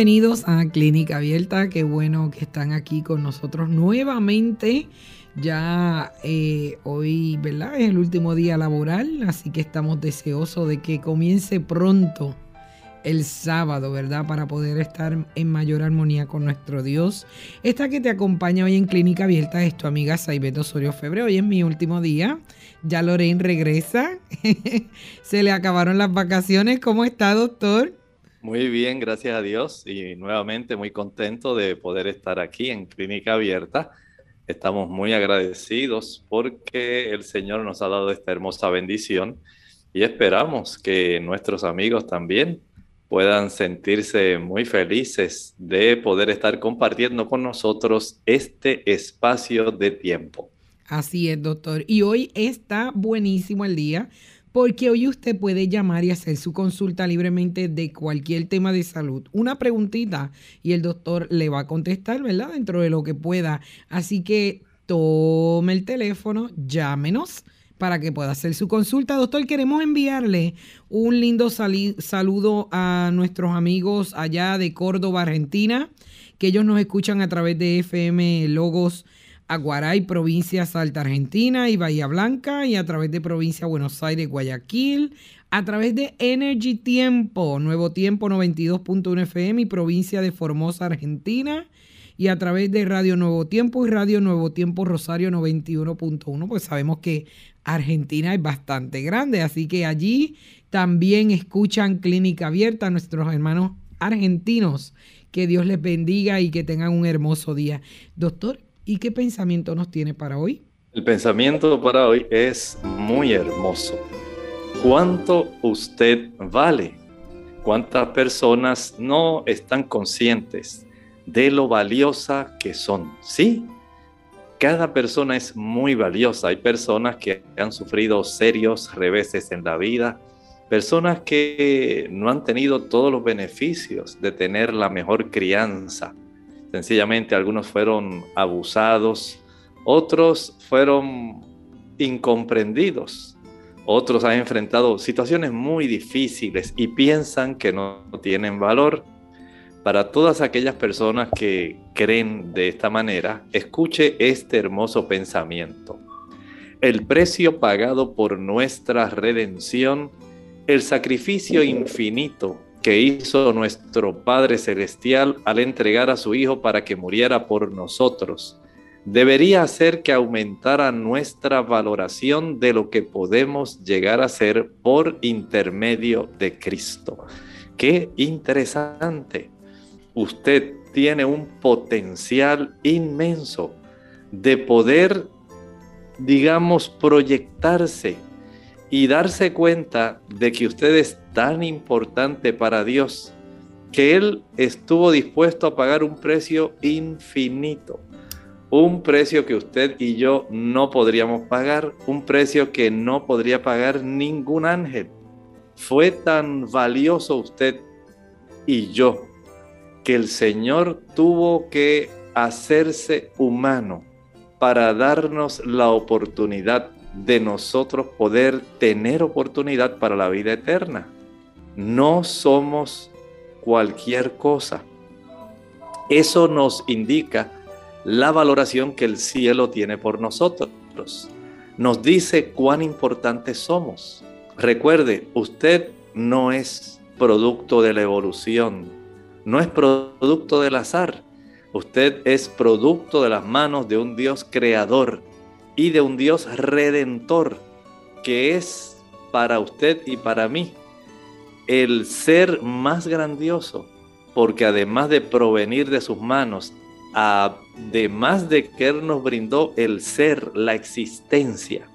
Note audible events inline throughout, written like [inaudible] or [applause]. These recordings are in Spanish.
Bienvenidos a Clínica Abierta, qué bueno que están aquí con nosotros nuevamente. Ya eh, hoy, ¿verdad? Es el último día laboral, así que estamos deseosos de que comience pronto el sábado, ¿verdad? Para poder estar en mayor armonía con nuestro Dios. Esta que te acompaña hoy en Clínica Abierta es tu amiga Saibeto Osorio Febre. Hoy es mi último día. Ya Lorraine regresa. [laughs] Se le acabaron las vacaciones. ¿Cómo está, doctor? Muy bien, gracias a Dios y nuevamente muy contento de poder estar aquí en Clínica Abierta. Estamos muy agradecidos porque el Señor nos ha dado esta hermosa bendición y esperamos que nuestros amigos también puedan sentirse muy felices de poder estar compartiendo con nosotros este espacio de tiempo. Así es, doctor. Y hoy está buenísimo el día porque hoy usted puede llamar y hacer su consulta libremente de cualquier tema de salud. Una preguntita y el doctor le va a contestar, ¿verdad? Dentro de lo que pueda. Así que tome el teléfono, llámenos para que pueda hacer su consulta. Doctor, queremos enviarle un lindo saludo a nuestros amigos allá de Córdoba, Argentina, que ellos nos escuchan a través de FM Logos Aguaray, provincia Salta Argentina y Bahía Blanca, y a través de provincia Buenos Aires, Guayaquil, a través de Energy Tiempo, Nuevo Tiempo 92.1 FM y provincia de Formosa, Argentina, y a través de Radio Nuevo Tiempo y Radio Nuevo Tiempo Rosario 91.1, pues sabemos que Argentina es bastante grande, así que allí también escuchan Clínica Abierta a nuestros hermanos argentinos. Que Dios les bendiga y que tengan un hermoso día. Doctor, ¿Y qué pensamiento nos tiene para hoy? El pensamiento para hoy es muy hermoso. ¿Cuánto usted vale? ¿Cuántas personas no están conscientes de lo valiosa que son? Sí, cada persona es muy valiosa. Hay personas que han sufrido serios reveses en la vida, personas que no han tenido todos los beneficios de tener la mejor crianza, Sencillamente algunos fueron abusados, otros fueron incomprendidos, otros han enfrentado situaciones muy difíciles y piensan que no tienen valor. Para todas aquellas personas que creen de esta manera, escuche este hermoso pensamiento. El precio pagado por nuestra redención, el sacrificio infinito que hizo nuestro Padre Celestial al entregar a su Hijo para que muriera por nosotros, debería hacer que aumentara nuestra valoración de lo que podemos llegar a ser por intermedio de Cristo. Qué interesante. Usted tiene un potencial inmenso de poder, digamos, proyectarse y darse cuenta de que usted es tan importante para Dios que Él estuvo dispuesto a pagar un precio infinito, un precio que usted y yo no podríamos pagar, un precio que no podría pagar ningún ángel. Fue tan valioso usted y yo que el Señor tuvo que hacerse humano para darnos la oportunidad de nosotros poder tener oportunidad para la vida eterna. No somos cualquier cosa. Eso nos indica la valoración que el cielo tiene por nosotros. Nos dice cuán importantes somos. Recuerde, usted no es producto de la evolución, no es producto del azar. Usted es producto de las manos de un Dios creador y de un Dios redentor que es para usted y para mí el ser más grandioso, porque además de provenir de sus manos además de que Él nos brindó el ser, la existencia,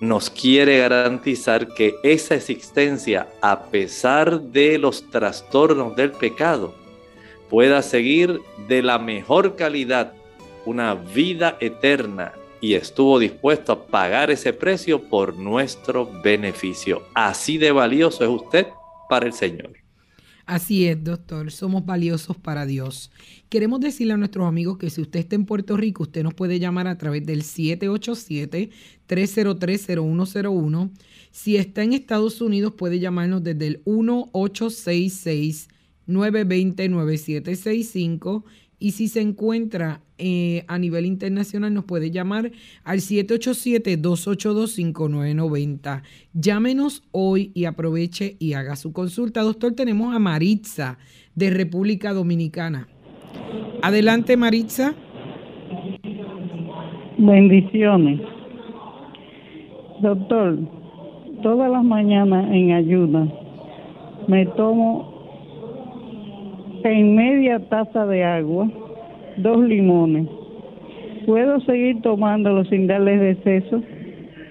nos quiere garantizar que esa existencia, a pesar de los trastornos del pecado, pueda seguir de la mejor calidad una vida eterna y estuvo dispuesto a pagar ese precio por nuestro beneficio. Así de valioso es usted para el Señor. Así es, doctor, somos valiosos para Dios. Queremos decirle a nuestros amigos que si usted está en Puerto Rico, usted nos puede llamar a través del 787-303-0101. Si está en Estados Unidos, puede llamarnos desde el 1866-920-9765 y si se encuentra eh, a nivel internacional nos puede llamar al 787-282-5990. Llámenos hoy y aproveche y haga su consulta. Doctor, tenemos a Maritza de República Dominicana. Adelante, Maritza. Bendiciones. Doctor, todas las mañanas en ayuda me tomo en media taza de agua dos limones. ¿Puedo seguir tomándolo sin darles deceso?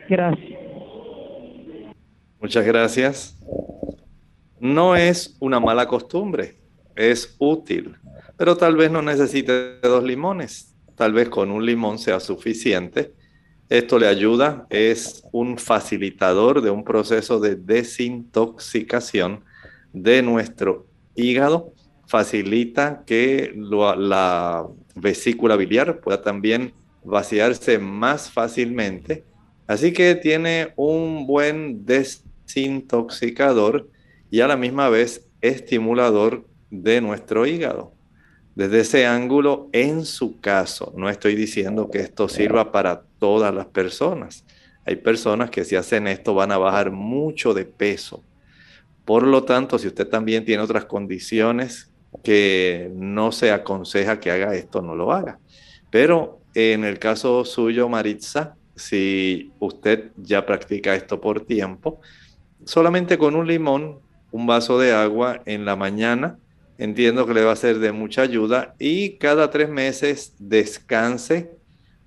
Gracias. Muchas gracias. No es una mala costumbre, es útil, pero tal vez no necesite dos limones. Tal vez con un limón sea suficiente. Esto le ayuda, es un facilitador de un proceso de desintoxicación de nuestro hígado facilita que la vesícula biliar pueda también vaciarse más fácilmente. Así que tiene un buen desintoxicador y a la misma vez estimulador de nuestro hígado. Desde ese ángulo, en su caso, no estoy diciendo que esto sirva para todas las personas. Hay personas que si hacen esto van a bajar mucho de peso. Por lo tanto, si usted también tiene otras condiciones que no se aconseja que haga esto, no lo haga. Pero en el caso suyo, Maritza, si usted ya practica esto por tiempo, solamente con un limón, un vaso de agua en la mañana, entiendo que le va a ser de mucha ayuda y cada tres meses descanse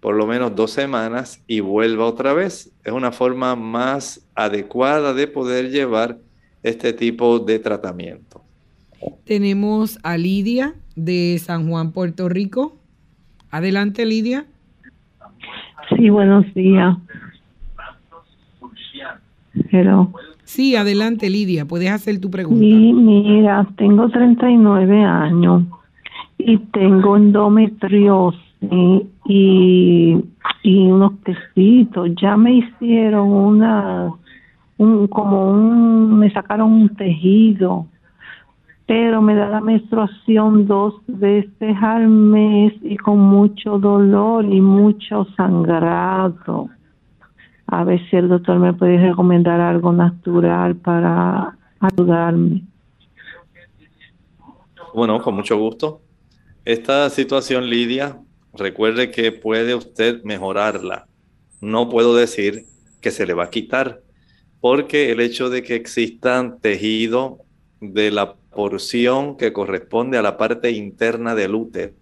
por lo menos dos semanas y vuelva otra vez. Es una forma más adecuada de poder llevar este tipo de tratamiento. Tenemos a Lidia de San Juan, Puerto Rico. Adelante, Lidia. Sí, buenos días. Hello. Sí, adelante, Lidia. Puedes hacer tu pregunta. Sí, mira, tengo 39 años y tengo endometriosis y, y unos tecitos. Ya me hicieron una, un, como un, me sacaron un tejido pero me da la menstruación dos veces al mes y con mucho dolor y mucho sangrado. A ver si el doctor me puede recomendar algo natural para ayudarme. Bueno, con mucho gusto. Esta situación, Lidia, recuerde que puede usted mejorarla. No puedo decir que se le va a quitar, porque el hecho de que existan tejido de la porción que corresponde a la parte interna del útero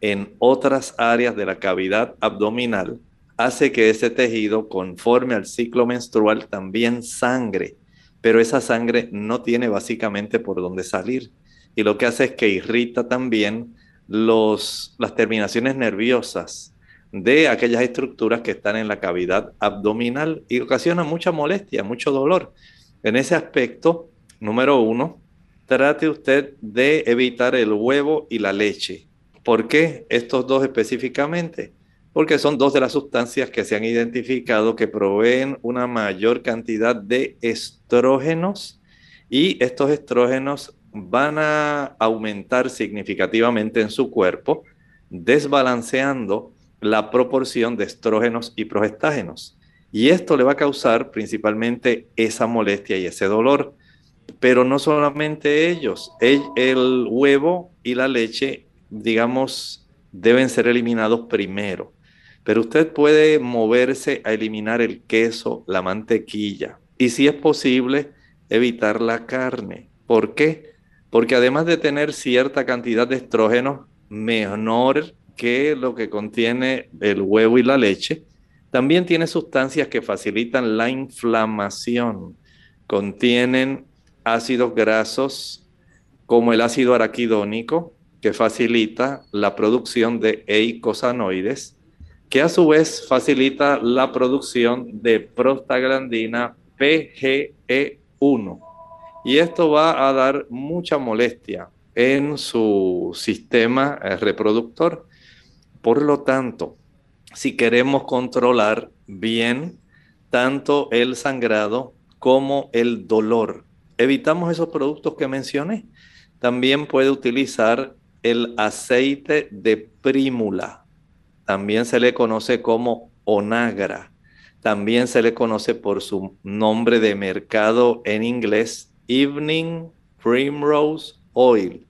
en otras áreas de la cavidad abdominal hace que ese tejido, conforme al ciclo menstrual, también sangre, pero esa sangre no tiene básicamente por dónde salir. Y lo que hace es que irrita también los, las terminaciones nerviosas de aquellas estructuras que están en la cavidad abdominal y ocasiona mucha molestia, mucho dolor. En ese aspecto, Número uno, trate usted de evitar el huevo y la leche. ¿Por qué estos dos específicamente? Porque son dos de las sustancias que se han identificado que proveen una mayor cantidad de estrógenos y estos estrógenos van a aumentar significativamente en su cuerpo, desbalanceando la proporción de estrógenos y progestágenos. Y esto le va a causar principalmente esa molestia y ese dolor. Pero no solamente ellos, el, huevo y la leche, digamos, deben ser eliminados primero. Pero usted puede moverse a eliminar el queso, la mantequilla y si es posible, evitar la carne. ¿Por qué? Porque además de tener cierta cantidad de estrógenos, menor que lo que contiene el huevo y la leche. También tiene sustancias que facilitan la inflamación. Contienen ácidos grasos como el ácido araquidónico, que facilita la producción de eicosanoides, que a su vez facilita la producción de prostaglandina PGE1. Y esto va a dar mucha molestia en su sistema eh, reproductor. Por lo tanto, si queremos controlar bien tanto el sangrado como el dolor, evitamos esos productos que mencioné. También puede utilizar el aceite de prímula. También se le conoce como onagra. También se le conoce por su nombre de mercado en inglés, Evening Primrose Oil.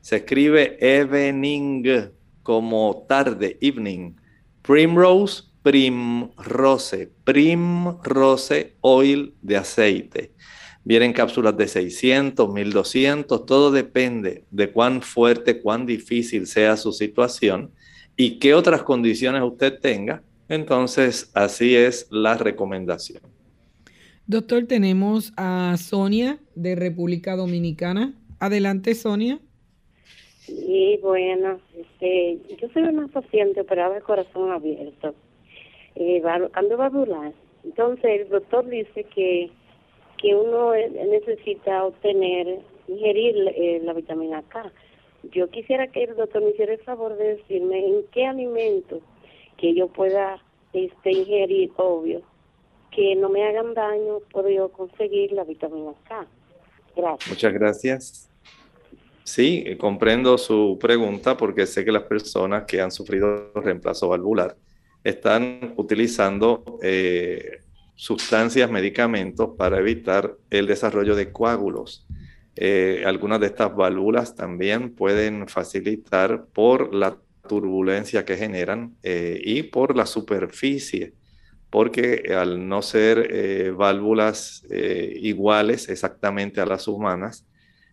Se escribe evening como tarde, evening. Primrose, primrose, primrose oil de aceite. Vienen cápsulas de 600, 1200, todo depende de cuán fuerte, cuán difícil sea su situación y qué otras condiciones usted tenga. Entonces, así es la recomendación. Doctor, tenemos a Sonia de República Dominicana. Adelante, Sonia. Sí, bueno, este, yo soy una paciente operada de corazón abierto, eh, ando valvular. Entonces el doctor dice que, que uno necesita obtener, ingerir eh, la vitamina K. Yo quisiera que el doctor me hiciera el favor de decirme en qué alimento que yo pueda este, ingerir, obvio, que no me hagan daño, puedo conseguir la vitamina K. Gracias. Muchas gracias. Sí, eh, comprendo su pregunta porque sé que las personas que han sufrido reemplazo valvular están utilizando eh, sustancias, medicamentos para evitar el desarrollo de coágulos. Eh, algunas de estas válvulas también pueden facilitar por la turbulencia que generan y por la superficie, porque al no ser válvulas iguales exactamente a las humanas,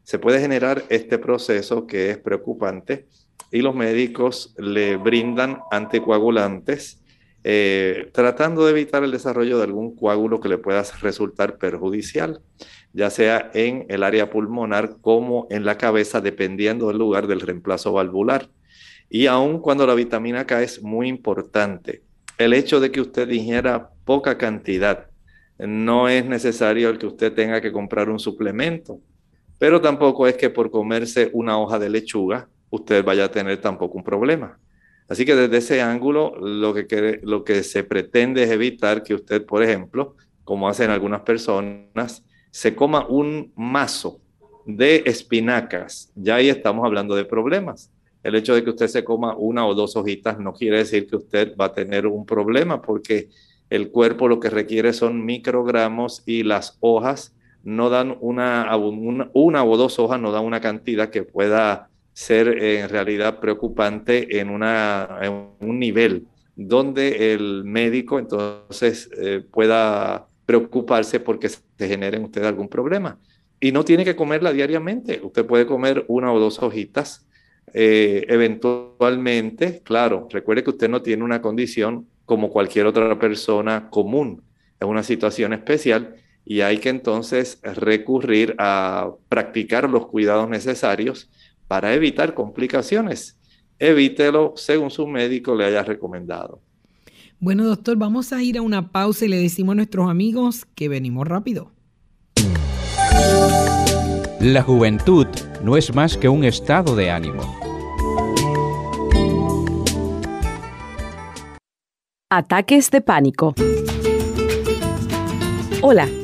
se puede generar este proceso que es preocupante y los médicos le brindan anticoagulantes eh, tratando de evitar el desarrollo de algún coágulo que le pueda resultar perjudicial, ya sea en el área pulmonar como en la cabeza, dependiendo del lugar del reemplazo valvular. Y aun cuando la vitamina K es muy importante, el hecho de que usted ingiera poca cantidad no es necesario el que usted tenga que comprar un suplemento. Pero tampoco es que por comerse una hoja de lechuga usted vaya a tener tampoco un problema. Así que desde ese ángulo lo que, se pretende es evitar que usted, por ejemplo, como hacen algunas personas, se coma un mazo de espinacas. Ya ahí estamos hablando de problemas. El hecho de que usted se coma una o dos hojitas no quiere decir que usted va a tener un problema porque el cuerpo lo que requiere son microgramos y las hojas no dan una, una, o dos hojas, no dan una cantidad que pueda ser en realidad preocupante en, una, un nivel donde el médico entonces eh, pueda preocuparse porque se genere en usted algún problema. Y no tiene que comerla diariamente. Usted puede comer una o dos hojitas eh, eventualmente. Claro, recuerde que usted no tiene una condición como cualquier otra persona común. Es una situación especial y hay que entonces recurrir a practicar los cuidados necesarios para evitar complicaciones. Evítelo según su médico le haya recomendado. Bueno, doctor, vamos a ir a una pausa y le decimos a nuestros amigos que venimos rápido. La juventud no es más que un estado de ánimo. Ataques de pánico. Hola.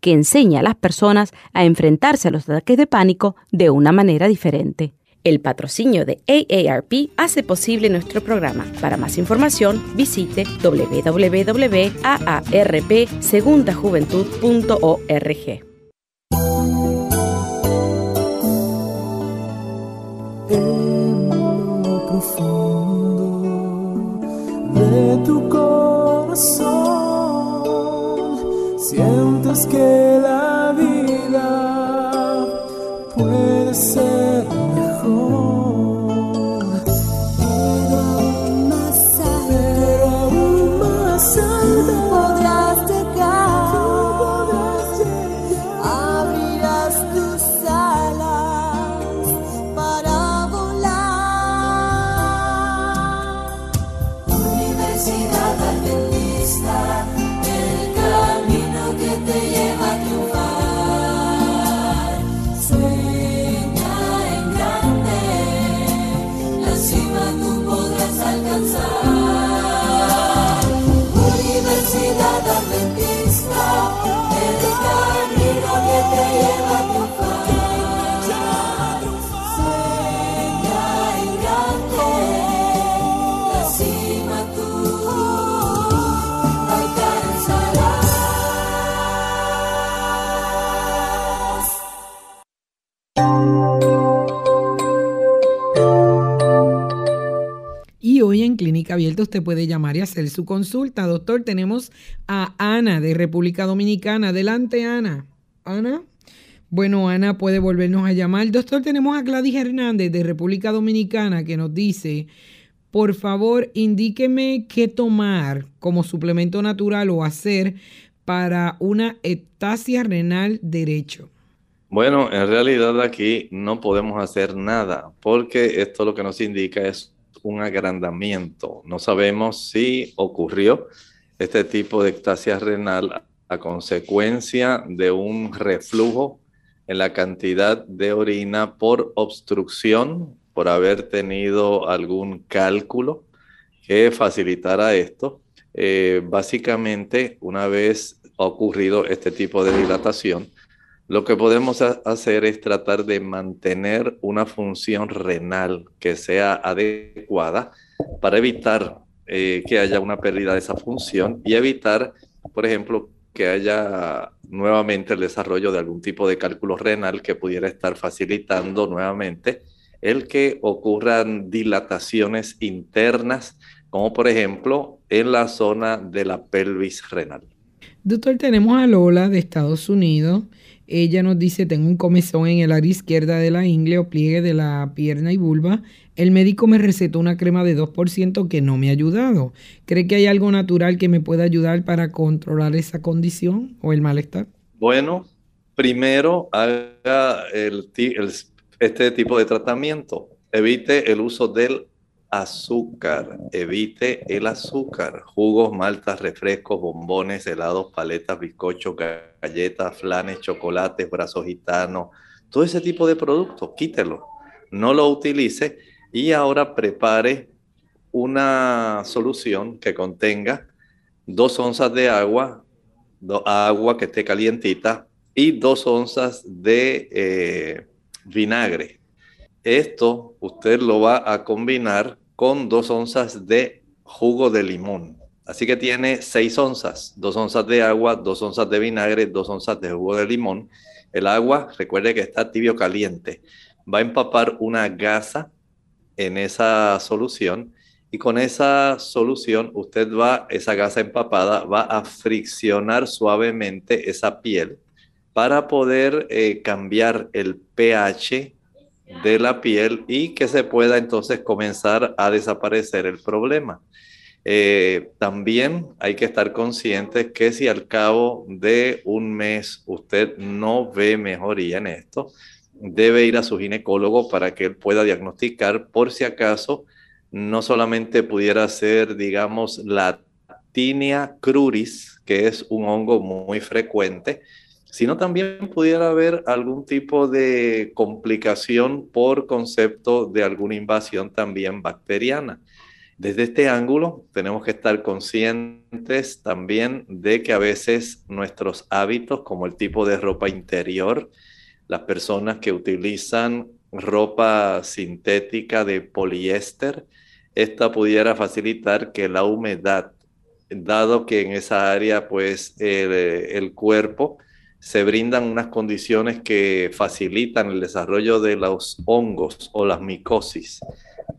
que enseña a las personas a enfrentarse a los ataques de pánico de una manera diferente. El patrocinio de AARP hace posible nuestro programa. Para más información, visite www.aarpsegundajuventud.org. sientes que la vida abierta usted puede llamar y hacer su consulta. Doctor, tenemos a Ana de República Dominicana. Adelante, Ana. Ana. Bueno, Ana puede volvernos a llamar. Doctor, tenemos a Gladys Hernández de República Dominicana que nos dice, por favor, indíqueme qué tomar como suplemento natural o hacer para una ectasia renal derecho. Bueno, en realidad aquí no podemos hacer nada porque esto lo que nos indica es un agrandamiento. No sabemos si ocurrió este tipo de ectasia renal a consecuencia de un reflujo en la cantidad de orina por obstrucción, por haber tenido algún cálculo que facilitara esto. Eh, básicamente, una vez ocurrido este tipo de dilatación, lo que podemos hacer es tratar de mantener una función renal que sea adecuada para evitar eh, que haya una pérdida de esa función y evitar, por ejemplo, que haya nuevamente el desarrollo de algún tipo de cálculo renal que pudiera estar facilitando nuevamente el que ocurran dilataciones internas, como por ejemplo en la zona de la pelvis renal. Doctor, tenemos a Lola de Estados Unidos. Ella nos dice, tengo un comezón en el área izquierda de la ingle o pliegue de la pierna y vulva. El médico me recetó una crema de 2% que no me ha ayudado. ¿Cree que hay algo natural que me pueda ayudar para controlar esa condición o el malestar? Bueno, primero haga este tipo de tratamiento. Evite el uso del azúcar. Evite el azúcar. Jugos, maltas, refrescos, bombones, helados, paletas, bizcochos, galletas, flanes, chocolates, brazos gitanos. Todo ese tipo de productos, quítelo. No lo utilice y ahora prepare una solución que contenga dos onzas de agua, agua que esté calientita y dos onzas de eh, vinagre. Esto usted lo va a combinar con dos onzas de jugo de limón. Así que tiene seis onzas, dos onzas de agua, dos onzas de vinagre, dos onzas de jugo de limón. El agua, recuerde que está tibio caliente. Va a empapar una gasa en esa solución Y con esa solución, usted va, esa gasa empapada, va a friccionar suavemente esa piel para poder eh, cambiar el pH de la piel y que se pueda entonces comenzar a desaparecer el problema. Eh, también hay que estar conscientes que si al cabo de un mes usted no ve mejoría en esto, debe ir a su ginecólogo para que él pueda diagnosticar por si acaso no solamente pudiera ser, digamos, la tinea cruris, que es un hongo muy frecuente, sino también pudiera haber algún tipo de complicación por concepto de alguna invasión también bacteriana. Desde este ángulo tenemos que estar conscientes también de que a veces nuestros hábitos, como el tipo de ropa interior, las personas que utilizan ropa sintética de poliéster, esta pudiera facilitar que la humedad, dado que en esa área pues el, el cuerpo se brindan unas condiciones que facilitan el desarrollo de los hongos o las micosis.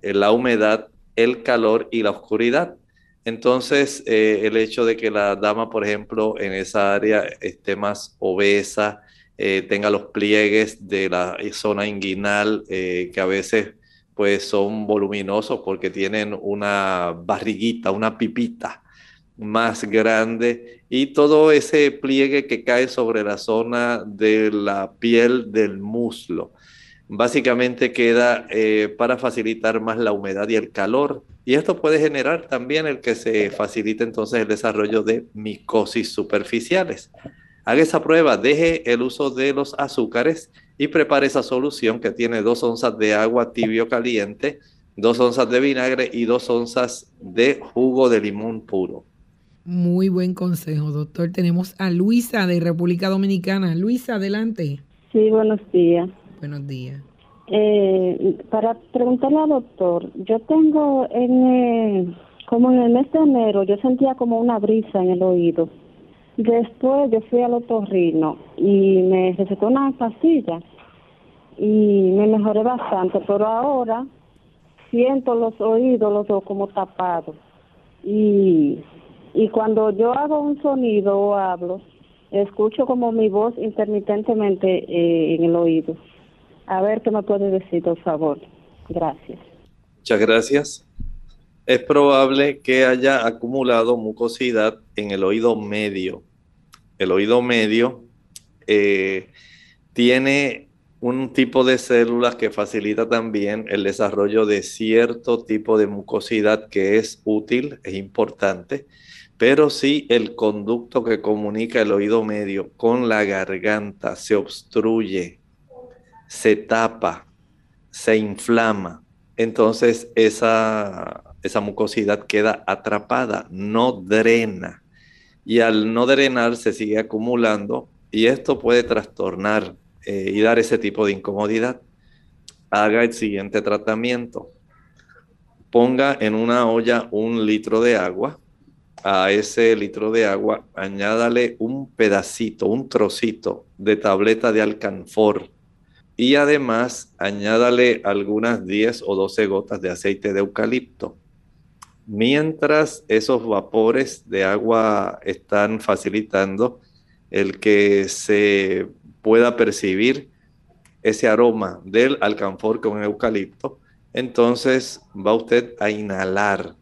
La humedad el calor y la oscuridad. Entonces, eh, el hecho de que la dama, por ejemplo, en esa área esté más obesa, eh, tenga los pliegues de la zona inguinal, eh, que a veces pues son voluminosos porque tienen una barriguita, una pipita más grande y todo ese pliegue que cae sobre la zona de la piel del muslo básicamente queda eh, para facilitar más la humedad y el calor. Y esto puede generar también el que se facilite entonces el desarrollo de micosis superficiales. Haga esa prueba, deje el uso de los azúcares y prepare esa solución que tiene dos onzas de agua tibio caliente, dos onzas de vinagre y dos onzas de jugo de limón puro. Muy buen consejo, doctor. Tenemos a Luisa de República Dominicana. Luisa, adelante. Sí, buenos días. Buenos días. Eh, para preguntarle al doctor, yo tengo en eh, como en el mes de enero yo sentía como una brisa en el oído. Después yo fui al otorrino y me recetó una pastilla y me mejoré bastante, pero ahora siento los oídos los dos como tapados y y cuando yo hago un sonido o hablo escucho como mi voz intermitentemente eh, en el oído. A ver qué me puede decir, por favor. Gracias. Muchas gracias. Es probable que haya acumulado mucosidad en el oído medio. El oído medio eh, tiene un tipo de células que facilita también el desarrollo de cierto tipo de mucosidad que es útil, es importante, pero si el conducto que comunica el oído medio con la garganta se obstruye, se tapa, se inflama, entonces esa, esa mucosidad queda atrapada, no drena. Y al no drenar se sigue acumulando y esto puede trastornar eh, y dar ese tipo de incomodidad. Haga el siguiente tratamiento. Ponga en una olla un litro de agua. A ese litro de agua añádale un pedacito, un trocito de tableta de alcanfor y además añádale algunas 10 o 12 gotas de aceite de eucalipto. Mientras esos vapores de agua están facilitando el que se pueda percibir ese aroma del alcanfor con eucalipto, entonces va usted a inhalar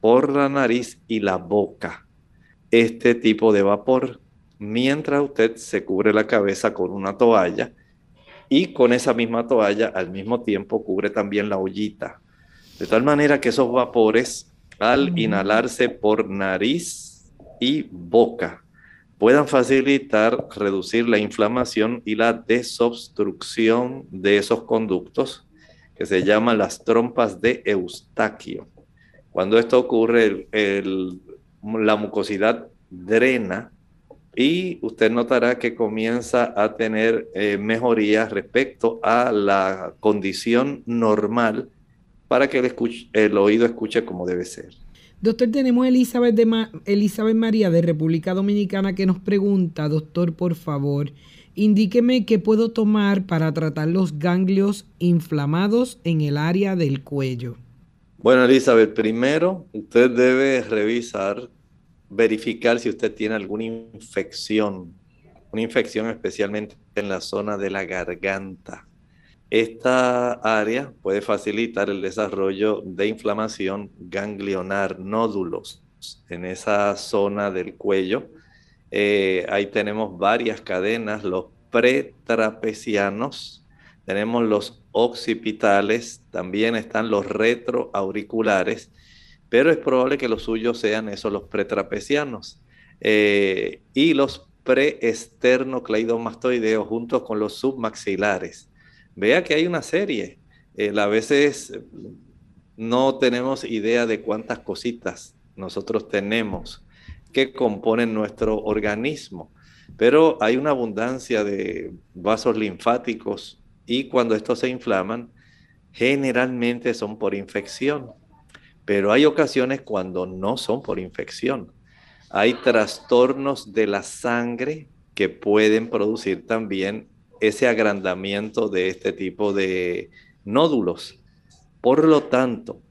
por la nariz y la boca este tipo de vapor mientras usted se cubre la cabeza con una toalla y con esa misma toalla al mismo tiempo cubre también la ollita. De tal manera que esos vapores, al inhalarse por nariz y boca, puedan facilitar, reducir la inflamación y la desobstrucción de esos conductos que se llaman las trompas de Eustaquio. Cuando esto ocurre, la mucosidad drena y usted notará que comienza a tener eh, mejorías respecto a la condición normal para que el, el, oído escuche como debe ser. Doctor, tenemos a Elizabeth, de Elizabeth María de República Dominicana que nos pregunta, doctor, por favor, indíqueme qué puedo tomar para tratar los ganglios inflamados en el área del cuello. Bueno, Elizabeth, primero usted debe revisar, verificar si usted tiene alguna infección, una infección especialmente en la zona de la garganta. Esta área puede facilitar el desarrollo de inflamación ganglionar, nódulos en esa zona del cuello. Eh, ahí tenemos varias cadenas, los pretrapecianos, tenemos los occipitales, también están los retroauriculares, pero es probable que los suyos sean esos, los pretrapecianos. Eh, y los preesternocleidomastoideos juntos con los submaxilares. Vea que hay una serie. Eh, a veces no tenemos idea de cuántas cositas nosotros tenemos que componen nuestro organismo, pero hay una abundancia de vasos linfáticos y cuando estos se inflaman, generalmente son por infección, pero hay ocasiones cuando no son por infección. Hay trastornos de la sangre que pueden producir también ese agrandamiento de este tipo de nódulos. Por lo tanto,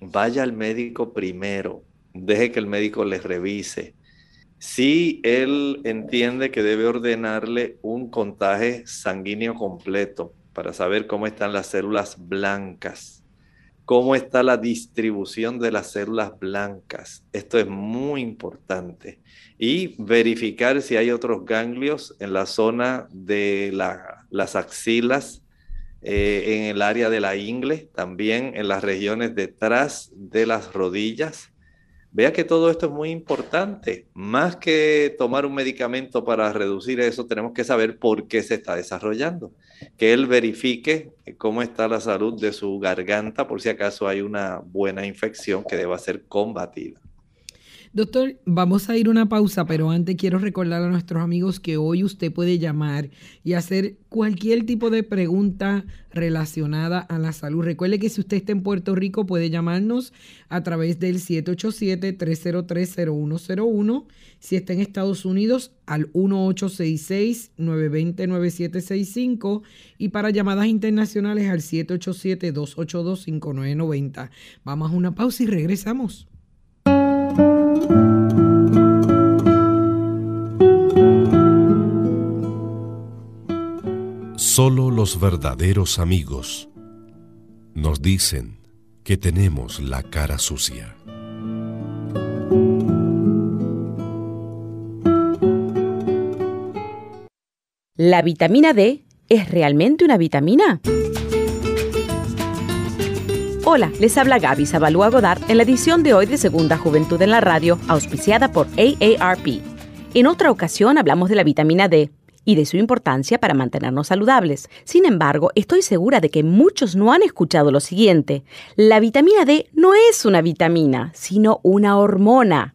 vaya al médico primero, deje que el médico le revise. Si él entiende que debe ordenarle un contaje sanguíneo completo para saber cómo están las células blancas, cómo está la distribución de las células blancas. Esto es muy importante. Y verificar si hay otros ganglios en la zona de las axilas, eh, en el área de la ingle, también en las regiones detrás de las rodillas. Vea que todo esto es muy importante. Más que tomar un medicamento para reducir eso, tenemos que saber por qué se está desarrollando que él verifique cómo está la salud de su garganta por si acaso hay una buena infección que deba ser combatida. Doctor, vamos a ir una pausa, pero antes quiero recordar a nuestros amigos que hoy usted puede llamar y hacer cualquier tipo de pregunta relacionada a la salud. Recuerde que si usted está en Puerto Rico puede llamarnos a través del 787-303-0101. Si está en Estados Unidos al 1866-920-9765 y para llamadas internacionales al 787-282-5990. Vamos a una pausa y regresamos. Solo los verdaderos amigos nos dicen que tenemos la cara sucia. ¿La vitamina D es realmente una vitamina? Hola, les habla Gaby Zabalúa Godard en la edición de hoy de Segunda Juventud en la Radio, auspiciada por AARP. En otra ocasión hablamos de la vitamina D y de su importancia para mantenernos saludables. Sin embargo, estoy segura de que muchos no han escuchado lo siguiente. La vitamina D no es una vitamina, sino una hormona.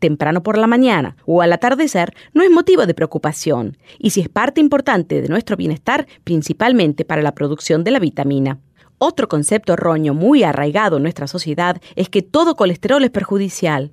temprano por la mañana o al atardecer no es motivo de preocupación y si es parte importante de nuestro bienestar, principalmente para la producción de la vitamina. Otro concepto erróneo muy arraigado en nuestra sociedad es que todo colesterol es perjudicial.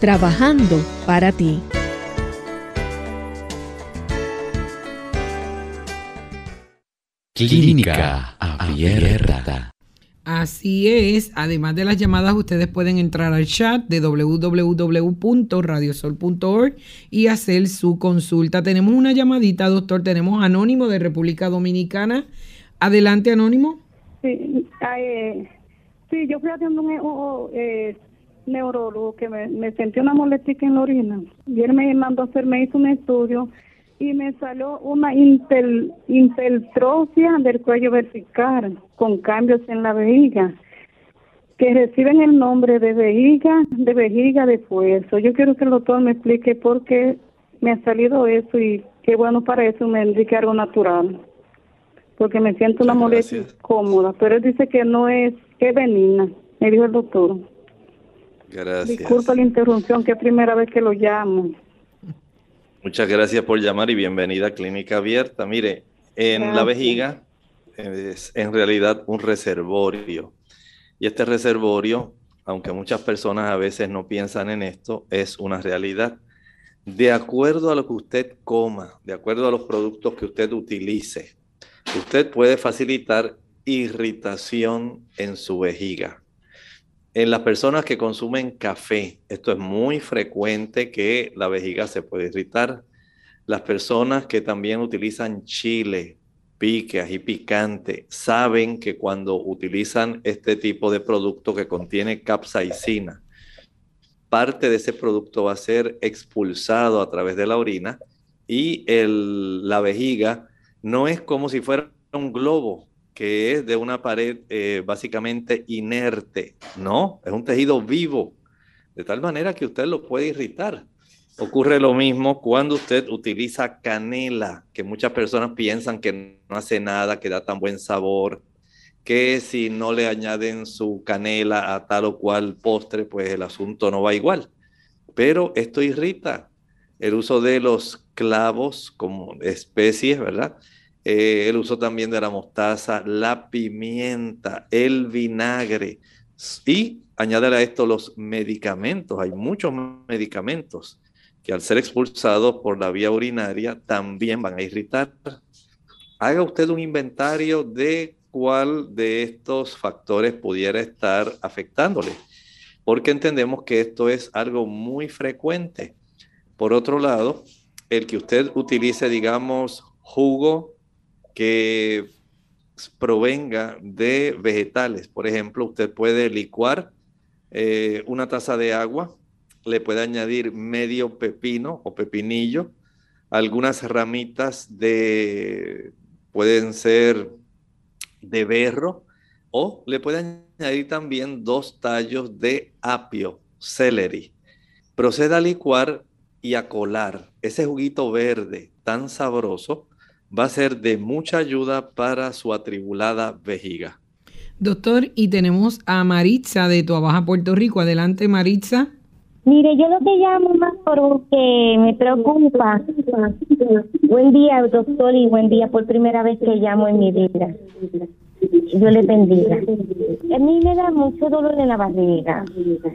trabajando para ti. Clínica Abierta. Así es, además de las llamadas, ustedes pueden entrar al chat de www.radiosol.org y hacer su consulta. Tenemos una llamadita, doctor, tenemos Anónimo de República Dominicana. Adelante, Anónimo. Sí, eh, sí yo fui haciendo un eh, neurólogo que me, sentí una molestia en la orina y él me mandó a hacer, me hizo un estudio y me salió una intel, del cuello vertical con cambios en la vejiga que reciben el nombre de vejiga, de vejiga de fuerza. Yo quiero que el doctor me explique por qué me ha salido eso y qué bueno para eso me indique algo natural. Porque me siento una molestia cómoda, pero él dice que no es, que es benigna, me dijo el doctor. Gracias. Disculpa la interrupción, que es primera vez que lo llamo. Muchas gracias por llamar y bienvenida a Clínica Abierta. Mire, en la vejiga es en realidad un reservorio. Y este reservorio, aunque muchas personas a veces no piensan en esto, es una realidad. De acuerdo a lo que usted coma, de acuerdo a los productos que usted utilice, usted puede facilitar irritación en su vejiga. En las personas que consumen café, esto es muy frecuente que la vejiga se puede irritar. Las personas que también utilizan chile, pique, y picante, saben que cuando utilizan este tipo de producto que contiene capsaicina, parte de ese producto va a ser expulsado a través de la orina y la vejiga no es como si fuera un globo que es de una pared eh, básicamente inerte. No, es un tejido vivo, de tal manera que usted lo puede irritar. Ocurre lo mismo cuando usted utiliza canela, que muchas personas piensan que no hace nada, que da tan buen sabor, que si no le añaden su canela a tal o cual postre, pues el asunto no va igual. Pero esto irrita. El uso de los clavos como especies, ¿verdad? Eh, el uso también de la mostaza, la pimienta, el vinagre y añadir a esto los medicamentos. Hay muchos medicamentos que al ser expulsados por la vía urinaria también van a irritar. Haga usted un inventario de cuál de estos factores pudiera estar afectándole, porque entendemos que esto es algo muy frecuente. Por otro lado, el que usted utilice, digamos, jugo que provenga de vegetales. Por ejemplo, usted puede licuar eh, una taza de agua, le puede añadir medio pepino o pepinillo, algunas ramitas de, pueden ser de berro, o le puede añadir también dos tallos de apio, celery. Proceda a licuar y a colar ese juguito verde tan sabroso va a ser de mucha ayuda para su atribulada vejiga. Doctor, y tenemos a Maritza de Tuabaja, Puerto Rico. Adelante, Maritza. Mire, yo lo que llamo más porque me preocupa. Buen día, doctor, y buen día por primera vez que llamo en mi vida. Yo le bendiga. A mí me da mucho dolor en la barriga.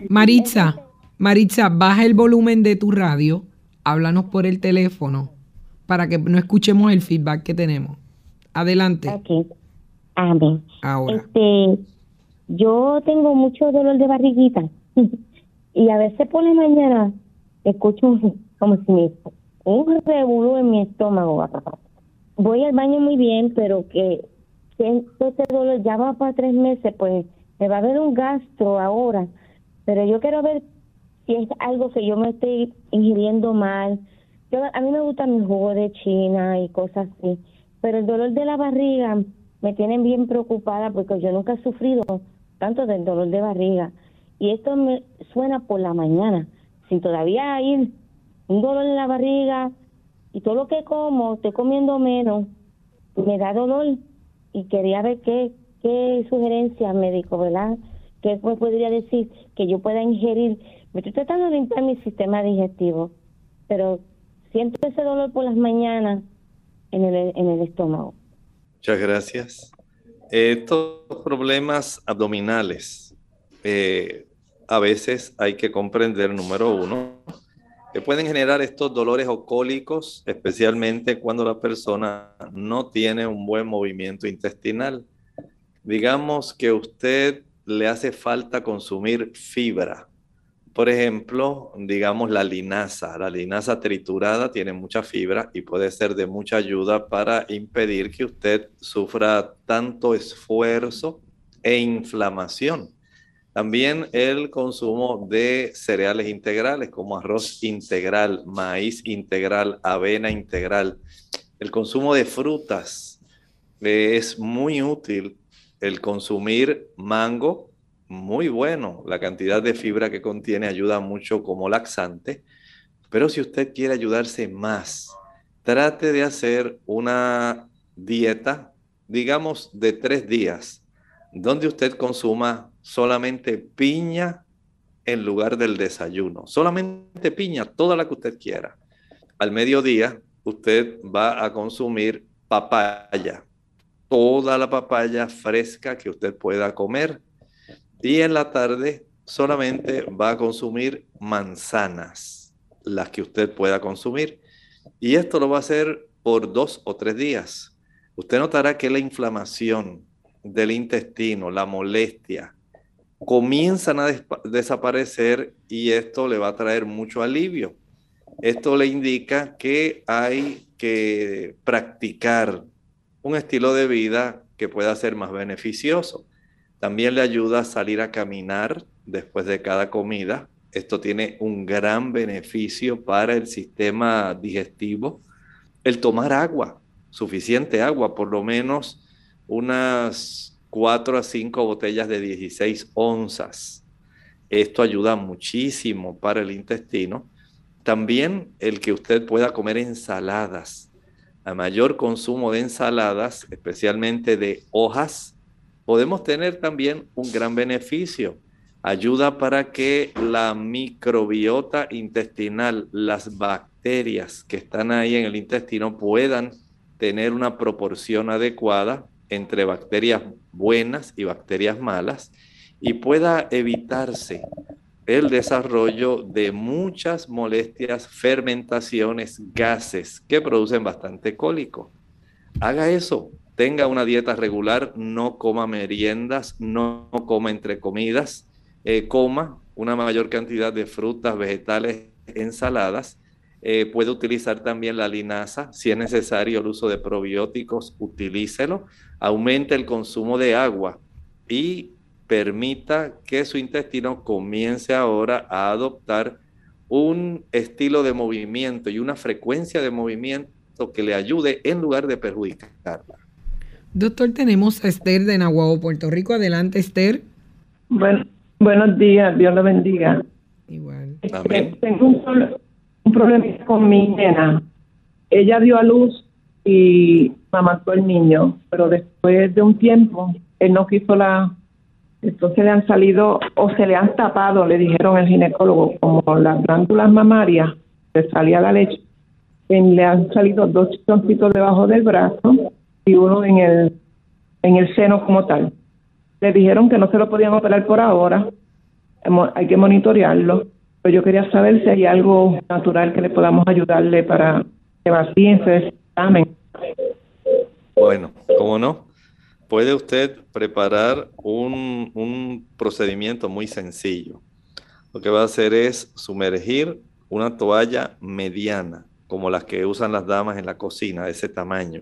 Maritza, Maritza, baja el volumen de tu radio, háblanos por el teléfono para que no escuchemos el feedback que tenemos. Adelante. Ok. Amén. Ahora. Este, yo tengo mucho dolor de barriguita [laughs] y a veces por la mañana escucho [laughs] como si me un revuelo en mi estómago. Voy al baño muy bien, pero que siento ese dolor ya va para tres meses, pues me va a haber un gastro ahora. Pero yo quiero ver si es algo que yo me estoy ingiriendo mal, a mí me gusta mi jugo de China y cosas así, pero el dolor de la barriga me tiene bien preocupada porque yo nunca he sufrido tanto del dolor de barriga. Y esto me suena por la mañana, sin todavía ir un dolor en la barriga y todo lo que como, estoy comiendo menos, me da dolor y quería ver qué, qué sugerencia médico, ¿verdad? ¿Qué me podría decir que yo pueda ingerir? Me estoy tratando de limpiar mi sistema digestivo, pero siento ese dolor por las mañanas en el, en el estómago. Muchas gracias. Estos problemas abdominales, eh, a veces hay que comprender, número uno, que pueden generar estos dolores ocólicos, especialmente cuando la persona no tiene un buen movimiento intestinal. Digamos que usted le hace falta consumir fibra. Por ejemplo, digamos la linaza. La linaza triturada tiene mucha fibra y puede ser de mucha ayuda para impedir que usted sufra tanto esfuerzo e inflamación. También el consumo de cereales integrales como arroz integral, maíz integral, avena integral. El consumo de frutas es muy útil. El consumir mango, muy bueno. La cantidad de fibra que contiene ayuda mucho como laxante. Pero si usted quiere ayudarse más, trate de hacer una dieta, digamos, de tres días, donde usted consuma solamente piña en lugar del desayuno. Solamente piña, toda la que usted quiera. Al mediodía, usted va a consumir papaya, toda la papaya fresca que usted pueda comer. Y en la tarde solamente va a consumir manzanas, las que usted pueda consumir. Y esto lo va a hacer por dos o tres días. Usted notará que la inflamación del intestino, la molestia, comienzan a desaparecer y esto le va a traer mucho alivio. Esto le indica que hay que practicar un estilo de vida que pueda ser más beneficioso. También le ayuda a salir a caminar después de cada comida. Esto tiene un gran beneficio para el sistema digestivo. El tomar agua, suficiente agua, por lo menos unas 4 a 5 botellas de 16 onzas. Esto ayuda muchísimo para el intestino. También el que usted pueda comer ensaladas. A mayor consumo de ensaladas, especialmente de hojas, podemos tener también un gran beneficio. Ayuda para que la microbiota intestinal, las bacterias que están ahí en el intestino puedan tener una proporción adecuada entre bacterias buenas y bacterias malas y pueda evitarse el desarrollo de muchas molestias, fermentaciones, gases que producen bastante cólico. Haga eso, tenga una dieta regular, no coma meriendas, no coma entre comidas, eh, coma una mayor cantidad de frutas, vegetales, ensaladas. Eh, puede utilizar también la linaza, si es necesario el uso de probióticos, utilícelo aumente el consumo de agua y permita que su intestino comience ahora a adoptar un estilo de movimiento y una frecuencia de movimiento que le ayude en lugar de perjudicarla. Doctor, tenemos a Esther de Nahuatl, Puerto Rico. Adelante, Esther. Bueno, buenos días, Dios lo bendiga. Igual. Amén. Tengo un, un problema con mi nena. Ella dio a luz y mató el niño, pero después de un tiempo él no quiso la, entonces le han salido o se le han tapado, le dijeron el ginecólogo, como las glándulas mamarias, le salía la leche, le han salido dos chichoncitos debajo del brazo y uno en el, en el seno como tal. Le dijeron que no se lo podían operar por ahora, hay que monitorearlo, pero yo quería saber si hay algo natural que le podamos ayudarle para que vacíen ese examen. Bueno, ¿cómo no? Puede usted preparar un, un procedimiento muy sencillo. Lo que va a hacer es sumergir una toalla mediana, como las que usan las damas en la cocina, de ese tamaño.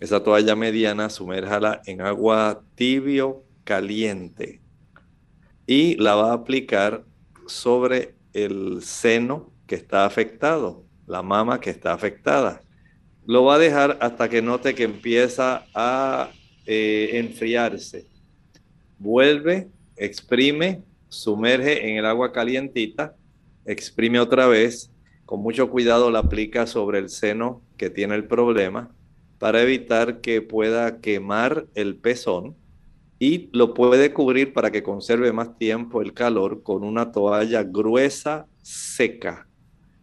Esa toalla mediana, sumérjala en agua tibio caliente y la va a aplicar sobre el seno que está afectado, la mama que está afectada lo va a dejar hasta que note que empieza a eh, enfriarse. Vuelve, exprime, sumerge en el agua calientita, exprime otra vez, con mucho cuidado la aplica sobre el seno que tiene el problema para evitar que pueda quemar el pezón y lo puede cubrir para que conserve más tiempo el calor con una toalla gruesa, seca.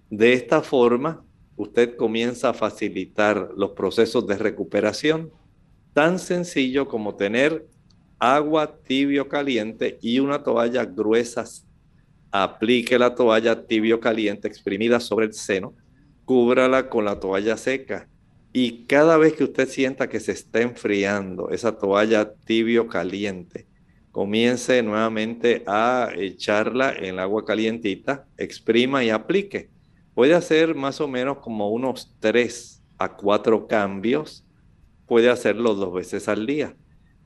De esta forma, usted comienza a facilitar los procesos de recuperación, tan sencillo como tener agua tibio caliente y una toalla gruesa. Aplique la toalla tibio caliente exprimida sobre el seno, cúbrala con la toalla seca y cada vez que usted sienta que se está enfriando esa toalla tibio caliente, comience nuevamente a echarla en el agua calientita, exprima y aplique. Puede hacer más o menos como unos tres a cuatro cambios. Puede hacerlo dos veces al día.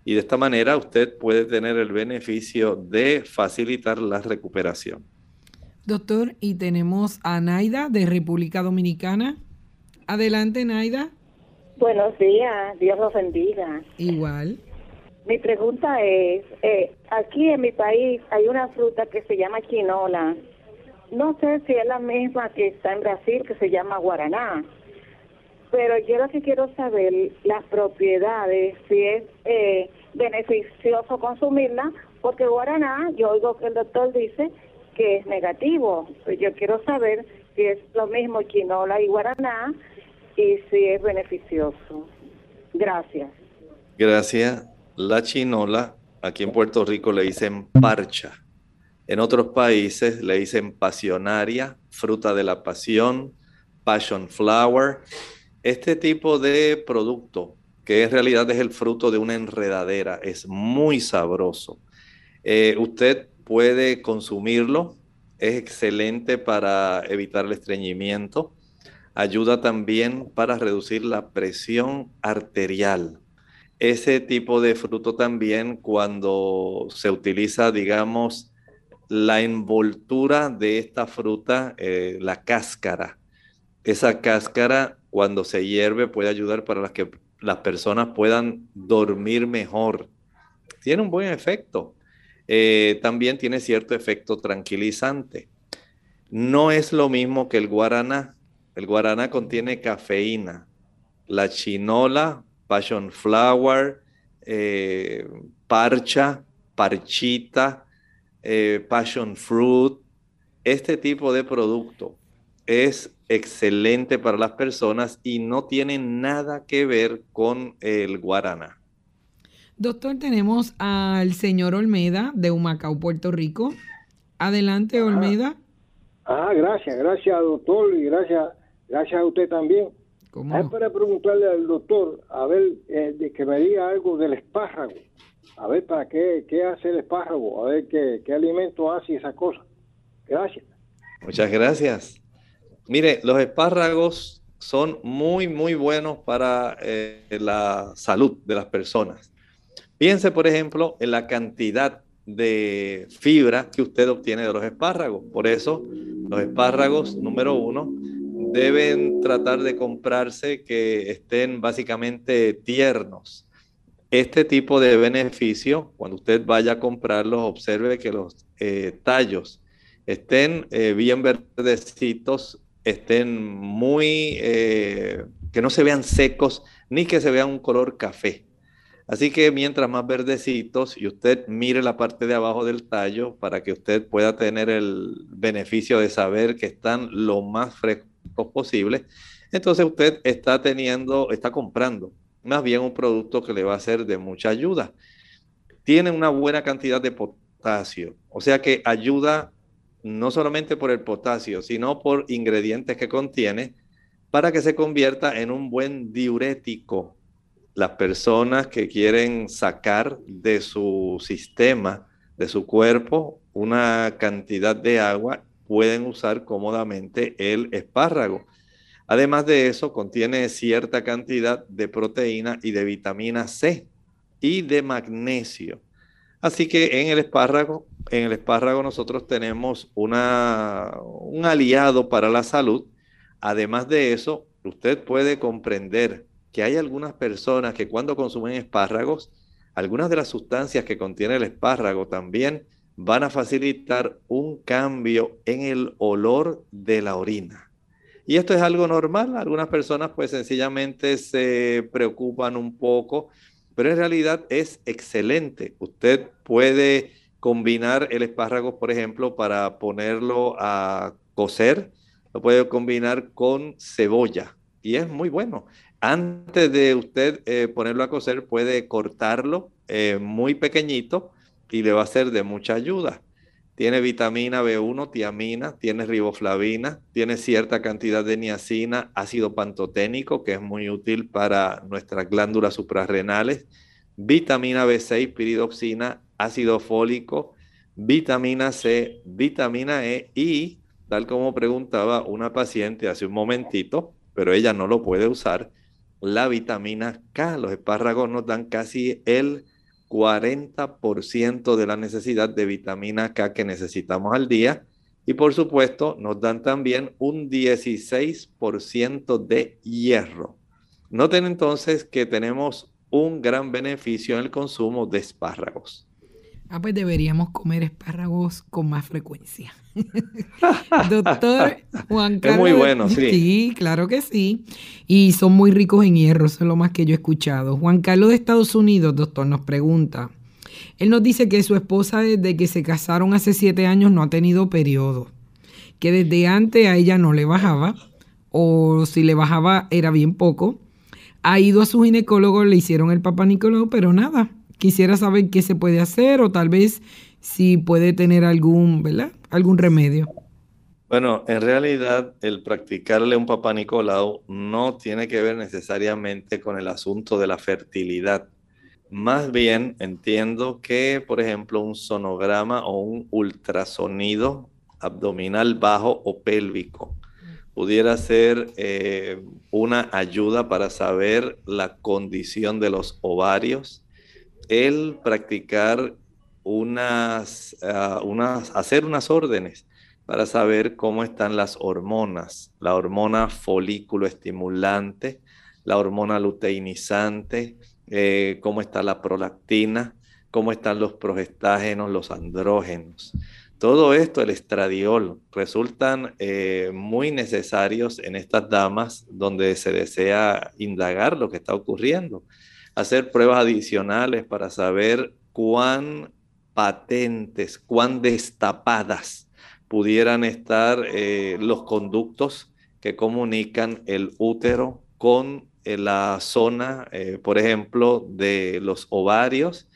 Y de esta manera usted puede tener el beneficio de facilitar la recuperación. Doctor, y tenemos a Naida de República Dominicana. Adelante, Naida. Buenos días, Dios los bendiga. Igual. Mi pregunta es, eh, aquí en mi país hay una fruta que se llama quinola. No sé si es la misma que está en Brasil, que se llama guaraná. Pero yo lo que quiero saber, las propiedades, si es eh, beneficioso consumirla, porque guaraná, yo oigo que el doctor dice que es negativo. Pues yo quiero saber si es lo mismo quinola y guaraná y si es beneficioso. Gracias. Gracias. La chinola, aquí en Puerto Rico le dicen parcha. En otros países le dicen pasionaria, fruta de la pasión, passion flower. Este tipo de producto, que en realidad es el fruto de una enredadera, es muy sabroso. Eh, usted puede consumirlo, es excelente para evitar el estreñimiento, ayuda también para reducir la presión arterial ese tipo de fruto también cuando se utiliza, digamos, la envoltura de esta fruta, eh, la cáscara. Esa cáscara cuando se hierve puede ayudar para que las personas puedan dormir mejor. Tiene un buen efecto. Eh, también tiene cierto efecto tranquilizante. No es lo mismo que el guaraná. El guaraná contiene cafeína. La chinola passion flower, eh, parcha, parchita, eh, passion fruit. Este tipo de producto es excelente para las personas y no tiene nada que ver con el guaraná. Doctor, tenemos al señor Olmeda de Humacao, Puerto Rico. Adelante, Olmeda. Ah, gracias, gracias, doctor, y gracias, gracias a usted también. Es para preguntarle al doctor, a ver, eh, de que me diga algo del espárrago. A ver, ¿para qué, qué hace el espárrago? A ver, qué, qué alimento hace esa cosa. Gracias. Muchas gracias. Mire, los espárragos son muy, muy buenos para eh, la salud de las personas. Piense, por ejemplo, en la cantidad de fibra que usted obtiene de los espárragos. Por eso, los espárragos, número uno, deben tratar de comprarse que estén básicamente tiernos. Este tipo de beneficio, cuando usted vaya a comprarlos, observe que los eh, tallos estén eh, bien verdecitos, estén muy, eh, que no se vean secos, ni que se vean un color café. Así que mientras más verdecitos y usted mire la parte de abajo del tallo para que usted pueda tener el beneficio de saber que están lo más frescos posible, entonces usted está teniendo, está comprando más bien un producto que le va a ser de mucha ayuda. Tiene una buena cantidad de potasio, o sea que ayuda no solamente por el potasio, sino por ingredientes que contiene para que se convierta en un buen diurético. Las personas que quieren sacar de su sistema, de su cuerpo, una cantidad de agua, pueden usar cómodamente el espárrago. Además de eso, contiene cierta cantidad de proteína y de vitamina C y de magnesio. Así que en el espárrago, en el espárrago nosotros tenemos una, un aliado para la salud. Además de eso, usted puede comprender que hay algunas personas que cuando consumen espárragos, algunas de las sustancias que contiene el espárrago también van a facilitar un cambio en el olor de la orina. Y esto es algo normal. Algunas personas pues sencillamente se preocupan un poco, pero en realidad es excelente. Usted puede combinar el espárrago, por ejemplo, para ponerlo a cocer. Lo puede combinar con cebolla y es muy bueno. Antes de usted eh, ponerlo a cocer, puede cortarlo eh, muy pequeñito y le va a ser de mucha ayuda. tiene vitamina B1, tiamina, tiene riboflavina, tiene cierta cantidad de niacina, ácido pantoténico, que es muy útil para nuestras glándulas suprarrenales, vitamina B6, piridoxina, ácido fólico, vitamina C, vitamina E y, tal como preguntaba una paciente hace un momentito, pero ella no lo puede usar, la vitamina K. Los espárragos nos dan casi el 40% de la necesidad de vitamina K que necesitamos al día. Y por supuesto, nos dan también un 16% de hierro. Noten entonces que tenemos un gran beneficio en el consumo de espárragos. Ah, pues deberíamos comer espárragos con más frecuencia. [laughs] Doctor Juan Carlos. Es muy bueno, sí. Sí, claro que sí. Y son muy ricos en hierro, eso es lo más que yo he escuchado. Juan Carlos de Estados Unidos, doctor, nos pregunta. Él nos dice que su esposa desde que se casaron hace siete años no ha tenido periodo. Que desde antes a ella no le bajaba, o si le bajaba era bien poco. Ha ido a su ginecólogo, le hicieron el papá Nicolau, pero nada. Quisiera saber qué se puede hacer o tal vez si puede tener algún, ¿verdad? algún remedio. Bueno, en realidad el practicarle un papá Nicolau no tiene que ver necesariamente con el asunto de la fertilidad. Más bien entiendo que, por ejemplo, un sonograma o un ultrasonido abdominal bajo o pélvico pudiera ser eh, una ayuda para saber la condición de los ovarios. El practicar unas, ah, unas, hacer unas órdenes para saber cómo están las hormonas, la hormona folículo estimulante, la hormona luteinizante, eh, cómo está la prolactina, cómo están los progestágenos, los andrógenos. Todo esto, el estradiol, resultan eh, muy necesarios en estas damas donde se desea indagar lo que está ocurriendo. Hacer pruebas adicionales para saber cuán patentes, cuán destapadas pudieran estar eh, los conductos que comunican el útero con eh, la zona, eh, por ejemplo, de los ovarios,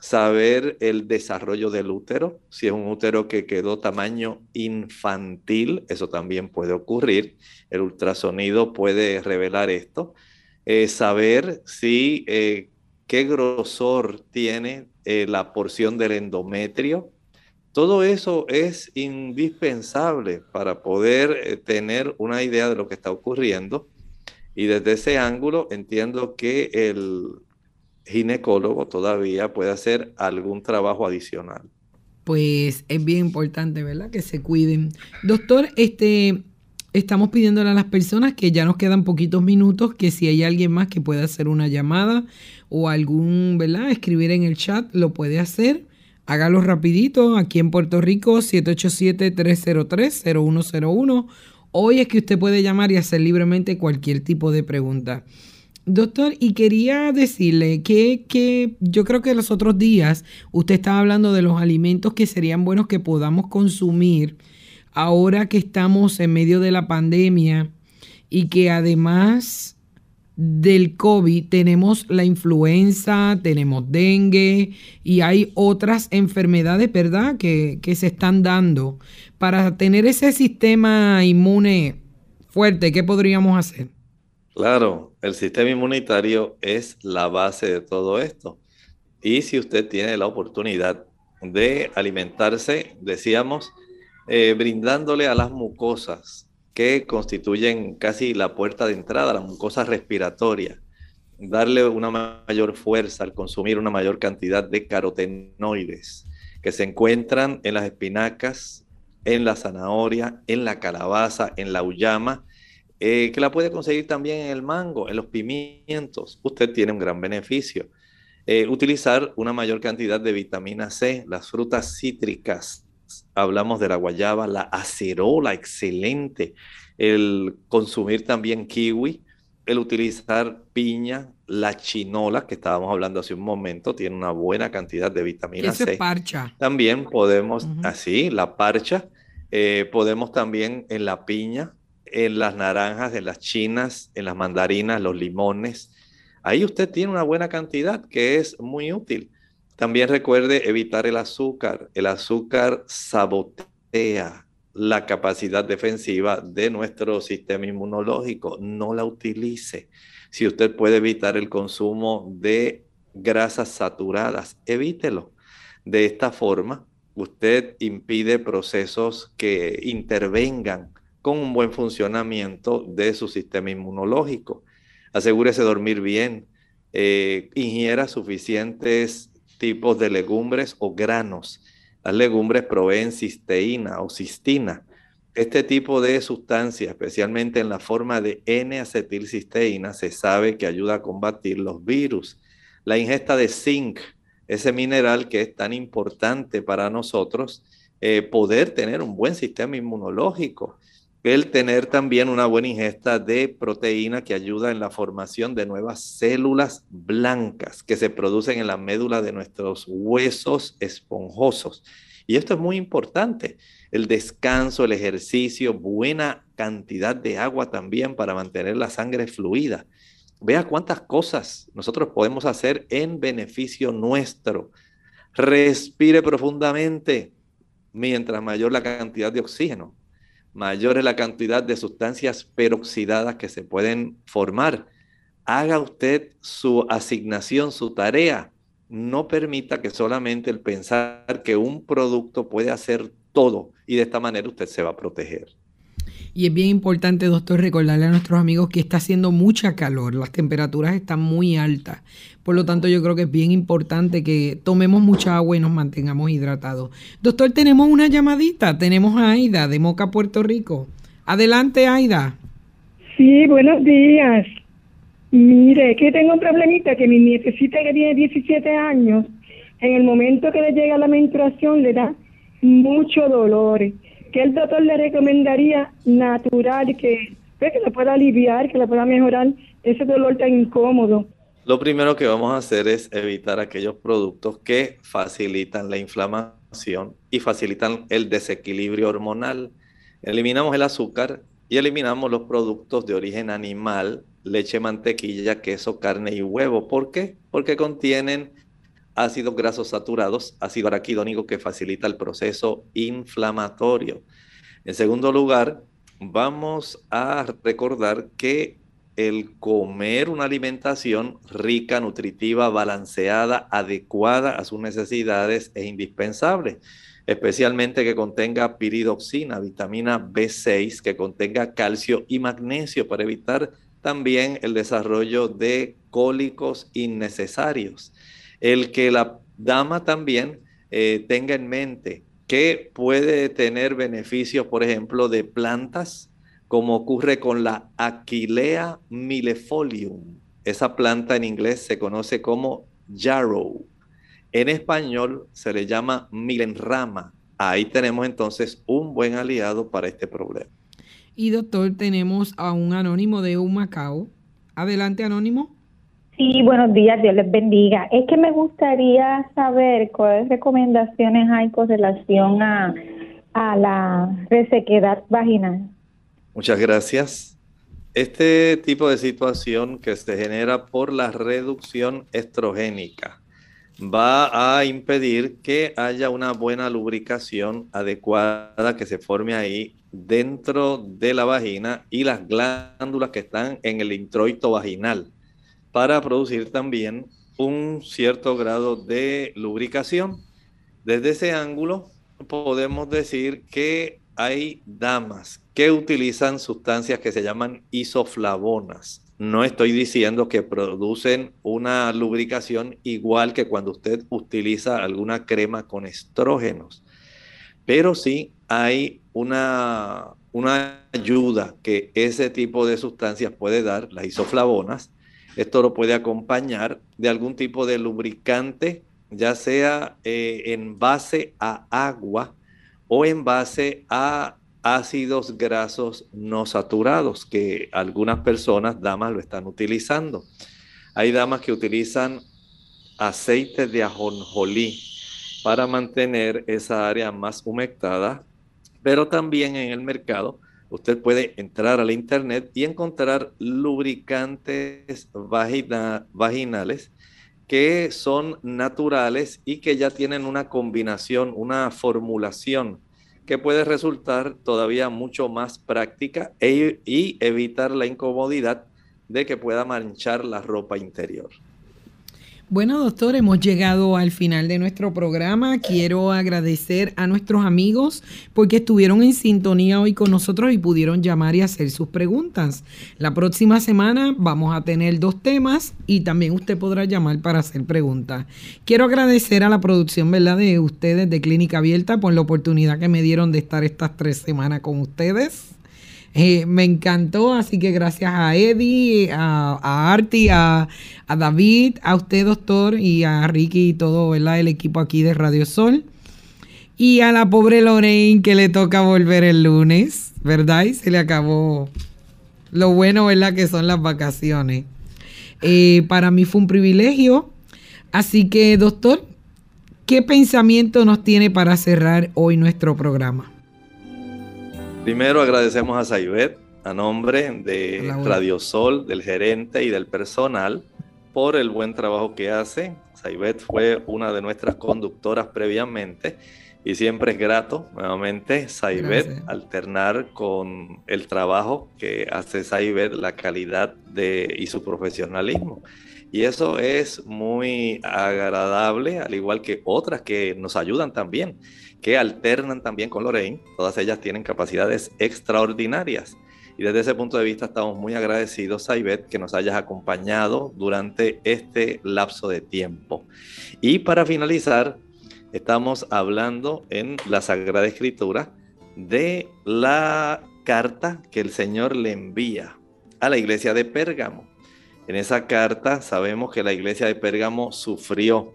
saber el desarrollo del útero, si es un útero que quedó tamaño infantil, eso también puede ocurrir, el ultrasonido puede revelar esto, saber si qué grosor tiene eh, la porción del endometrio. Todo eso es indispensable para poder eh, tener una idea de lo que está ocurriendo. Y desde ese ángulo entiendo que el ginecólogo todavía puede hacer algún trabajo adicional. Pues es bien importante, ¿verdad? Que se cuiden. Doctor, este, estamos pidiéndole a las personas que ya nos quedan poquitos minutos, que si hay alguien más que pueda hacer una llamada o algún, ¿verdad? Escribir en el chat, lo puede hacer. Hágalo rapidito, aquí en Puerto Rico, 787-303-0101. Hoy es que usted puede llamar y hacer libremente cualquier tipo de pregunta. Doctor, y quería decirle que, que, yo creo que los otros días usted estaba hablando de los alimentos que serían buenos que podamos consumir ahora que estamos en medio de la pandemia y que además del COVID tenemos la influenza, tenemos dengue y hay otras enfermedades, ¿verdad?, que, que se están dando. Para tener ese sistema inmune fuerte, ¿qué podríamos hacer? Claro, el sistema inmunitario es la base de todo esto. Y si usted tiene la oportunidad de alimentarse, decíamos, eh, brindándole a las mucosas que constituyen casi la puerta de entrada, la mucosa respiratoria, darle una mayor fuerza al consumir una mayor cantidad de carotenoides que se encuentran en las espinacas, en la zanahoria, en la calabaza, en la uyama, eh, que la puede conseguir también en el mango, en los pimientos. Usted tiene un gran beneficio. Eh, utilizar una mayor cantidad de vitamina C, las frutas cítricas, hablamos de la guayaba, la acerola, excelente, el consumir también kiwi, el utilizar piña, la chinola, que estábamos hablando hace un momento, tiene una buena cantidad de vitamina C. parcha. También podemos, así, la parcha, eh, podemos también en la piña, en las naranjas, en las chinas, en las mandarinas, los limones. Ahí usted tiene una buena cantidad que es muy útil. También recuerde evitar el azúcar. El azúcar sabotea la capacidad defensiva de nuestro sistema inmunológico. No la utilice. Si usted puede evitar el consumo de grasas saturadas, evítelo. De esta forma, usted impide procesos que intervengan con un buen funcionamiento de su sistema inmunológico. Asegúrese de dormir bien, eh, ingiera suficientes tipos de legumbres o granos. Las legumbres proveen cisteína o cistina. Este tipo de sustancia, especialmente en la forma de N-acetilcisteína, se sabe que ayuda a combatir los virus. La ingesta de zinc, ese mineral que es tan importante para nosotros, eh, poder tener un buen sistema inmunológico el tener también una buena ingesta de proteína que ayuda en la formación de nuevas células blancas que se producen en la médula de nuestros huesos esponjosos. Y esto es muy importante. El descanso, el ejercicio, buena cantidad de agua también para mantener la sangre fluida. Vea cuántas cosas nosotros podemos hacer en beneficio nuestro. Respire profundamente mientras mayor la cantidad de oxígeno mayor es la cantidad de sustancias peroxidadas que se pueden formar. Haga usted su asignación, su tarea. No permita que solamente el pensar que un producto puede hacer todo y de esta manera usted se va a proteger. Y es bien importante, doctor, recordarle a nuestros amigos que está haciendo mucha calor, las temperaturas están muy altas. Por lo tanto, yo creo que es bien importante que tomemos mucha agua y nos mantengamos hidratados. Doctor, tenemos una llamadita. Tenemos a Aida de Moca, Puerto Rico. Adelante, Aida. Sí, buenos días. Mire, que tengo un problemita que mi nietecita que tiene 17 años, en el momento que le llega la menstruación le da mucho dolor que el doctor le recomendaría natural que, pues, que le pueda aliviar, que le pueda mejorar ese dolor tan incómodo. Lo primero que vamos a hacer es evitar aquellos productos que facilitan la inflamación y facilitan el desequilibrio hormonal. Eliminamos el azúcar y eliminamos los productos de origen animal, leche, mantequilla, queso, carne y huevo. ¿Por qué? Porque contienen ácidos grasos saturados, ácido araquidónico que facilita el proceso inflamatorio. En segundo lugar, vamos a recordar que el comer una alimentación rica, nutritiva, balanceada, adecuada a sus necesidades es indispensable, especialmente que contenga piridoxina, vitamina B6, que contenga calcio y magnesio para evitar también el desarrollo de cólicos innecesarios el que la dama también eh, tenga en mente que puede tener beneficios, por ejemplo, de plantas, como ocurre con la Aquilea millefolium. Esa planta en inglés se conoce como yarrow. En español se le llama milenrama. Ahí tenemos entonces un buen aliado para este problema. Y doctor, tenemos a un anónimo de Humacao. Adelante, anónimo. Sí, buenos días, Dios les bendiga. Es que me gustaría saber cuáles recomendaciones hay con relación a, a la resequedad vaginal. Muchas gracias. Este tipo de situación que se genera por la reducción estrogénica va a impedir que haya una buena lubricación adecuada que se forme ahí dentro de la vagina y las glándulas que están en el introito vaginal para producir también un cierto grado de lubricación. Desde ese ángulo podemos decir que hay damas que utilizan sustancias que se llaman isoflavonas. No estoy diciendo que producen una lubricación igual que cuando usted utiliza alguna crema con estrógenos, pero sí hay una, una ayuda que ese tipo de sustancias puede dar, las isoflavonas, esto lo puede acompañar de algún tipo de lubricante, ya sea eh, en base a agua o en base a ácidos grasos no saturados, que algunas personas, damas, lo están utilizando. Hay damas que utilizan aceite de ajonjolí para mantener esa área más humectada, pero también en el mercado usted puede entrar a la internet y encontrar lubricantes vaginales que son naturales y que ya tienen una combinación, una formulación que puede resultar todavía mucho más práctica e, y evitar la incomodidad de que pueda manchar la ropa interior. Bueno, doctor, hemos llegado al final de nuestro programa. Quiero agradecer a nuestros amigos porque estuvieron en sintonía hoy con nosotros y pudieron llamar y hacer sus preguntas. La próxima semana vamos a tener dos temas y también usted podrá llamar para hacer preguntas. Quiero agradecer a la producción, ¿verdad?, de ustedes de Clínica Abierta por la oportunidad que me dieron de estar estas tres semanas con ustedes. Eh, me encantó, así que gracias a Eddie, a, a Arti, a, David, a usted doctor y a Ricky y todo ¿verdad? el equipo aquí de Radio Sol. Y a la pobre Lorraine que le toca volver el lunes, ¿verdad? Y se le acabó lo bueno, ¿verdad? Que son las vacaciones. Eh, para mí fue un privilegio. Así que, doctor, ¿qué pensamiento nos tiene para cerrar hoy nuestro programa? Primero agradecemos a Saibet a nombre de Radio Sol, del gerente y del personal por el buen trabajo que hace. Saibet fue una de nuestras conductoras previamente y siempre es grato nuevamente Saibet alternar con el trabajo que hace Saibet, la calidad de, y su profesionalismo. Y eso es muy agradable, al igual que otras que nos ayudan también que alternan también con Lorraine. Todas ellas tienen capacidades extraordinarias. Y desde ese punto de vista estamos muy agradecidos, Saibet, que nos hayas acompañado durante este lapso de tiempo. Y para finalizar, estamos hablando en la Sagrada Escritura de la carta que el Señor le envía a la iglesia de Pérgamo. En esa carta sabemos que la iglesia de Pérgamo sufrió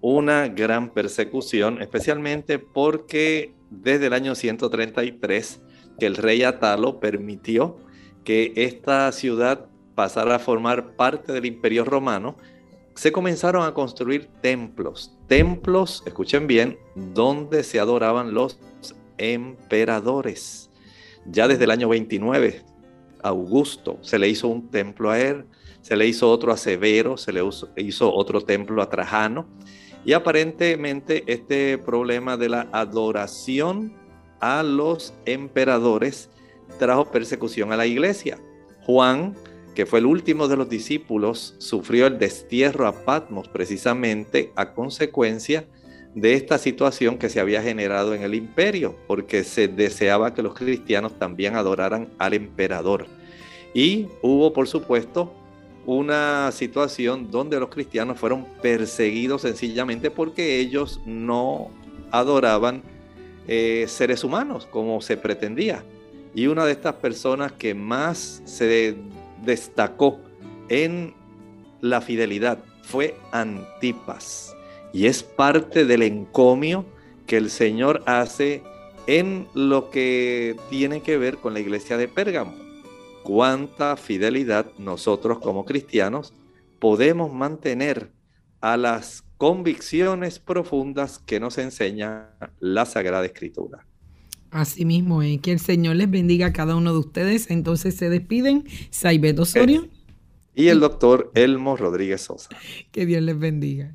una gran persecución, especialmente porque desde el año 133 que el rey Atalo permitió que esta ciudad pasara a formar parte del imperio romano, se comenzaron a construir templos, templos, escuchen bien, donde se adoraban los emperadores. Ya desde el año 29, Augusto se le hizo un templo a él, se le hizo otro a Severo, se le hizo otro templo a Trajano, y aparentemente este problema de la adoración a los emperadores trajo persecución a la iglesia. Juan, que fue el último de los discípulos, sufrió el destierro a Patmos precisamente a consecuencia de esta situación que se había generado en el imperio, porque se deseaba que los cristianos también adoraran al emperador. Y hubo, por supuesto, una situación donde los cristianos fueron perseguidos sencillamente porque ellos no adoraban eh, seres humanos como se pretendía. Y una de estas personas que más se destacó en la fidelidad fue Antipas. Y es parte del encomio que el Señor hace en lo que tiene que ver con la iglesia de Pérgamo cuánta fidelidad nosotros como cristianos podemos mantener a las convicciones profundas que nos enseña la Sagrada Escritura. Asimismo, eh, que el Señor les bendiga a cada uno de ustedes. Entonces se despiden Saibet Osorio. Y el doctor Elmo Rodríguez Sosa. Que Dios les bendiga.